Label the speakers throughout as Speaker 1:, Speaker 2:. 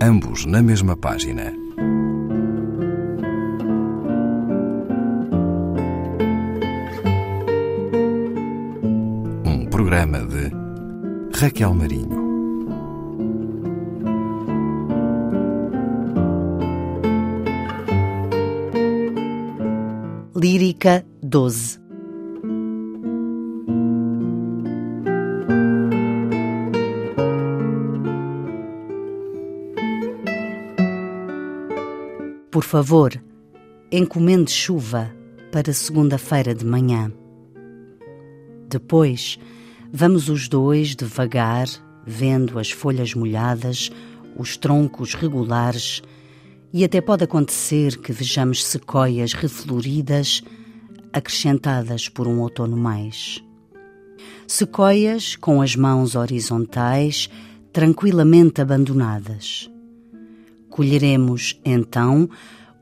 Speaker 1: ambos na mesma página. Um programa de Raquel Marinho.
Speaker 2: Lírica 12 Por favor, encomende chuva para segunda-feira de manhã. Depois, vamos os dois devagar, vendo as folhas molhadas, os troncos regulares, e até pode acontecer que vejamos sequoias refloridas acrescentadas por um outono mais. Sequoias com as mãos horizontais, tranquilamente abandonadas colheremos então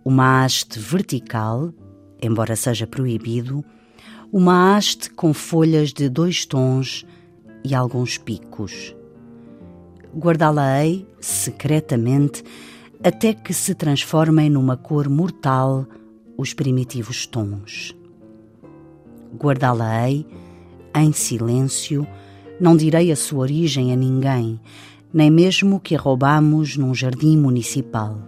Speaker 2: uma haste vertical, embora seja proibido, uma haste com folhas de dois tons e alguns picos. Guardá-la-ei secretamente até que se transformem numa cor mortal os primitivos tons. Guardá-la-ei em silêncio, não direi a sua origem a ninguém, nem mesmo que a roubamos num jardim municipal.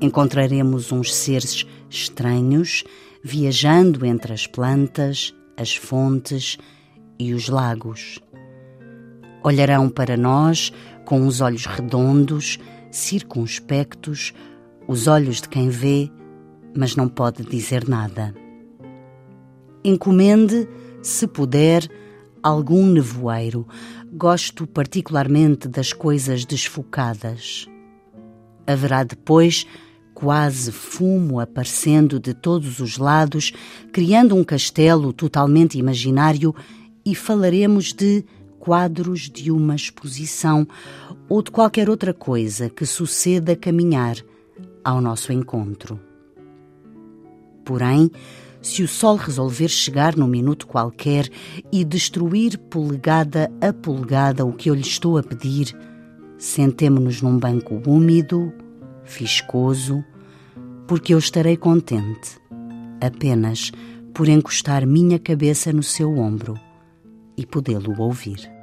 Speaker 2: Encontraremos uns seres estranhos viajando entre as plantas, as fontes e os lagos. Olharão para nós com os olhos redondos, circunspectos, os olhos de quem vê, mas não pode dizer nada. Encomende, se puder, algum nevoeiro. Gosto particularmente das coisas desfocadas. Haverá depois quase fumo aparecendo de todos os lados, criando um castelo totalmente imaginário, e falaremos de quadros de uma exposição ou de qualquer outra coisa que suceda caminhar ao nosso encontro. Porém, se o sol resolver chegar num minuto qualquer e destruir polegada a polegada o que eu lhe estou a pedir, sentemo-nos num banco úmido, fiscoso, porque eu estarei contente, apenas por encostar minha cabeça no seu ombro e podê-lo ouvir.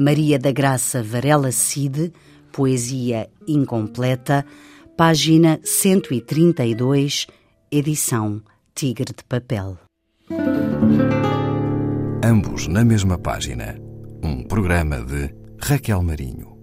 Speaker 2: Maria da Graça Varela Cide, Poesia Incompleta, página 132, edição Tigre de Papel.
Speaker 1: Ambos na mesma página. Um programa de Raquel Marinho.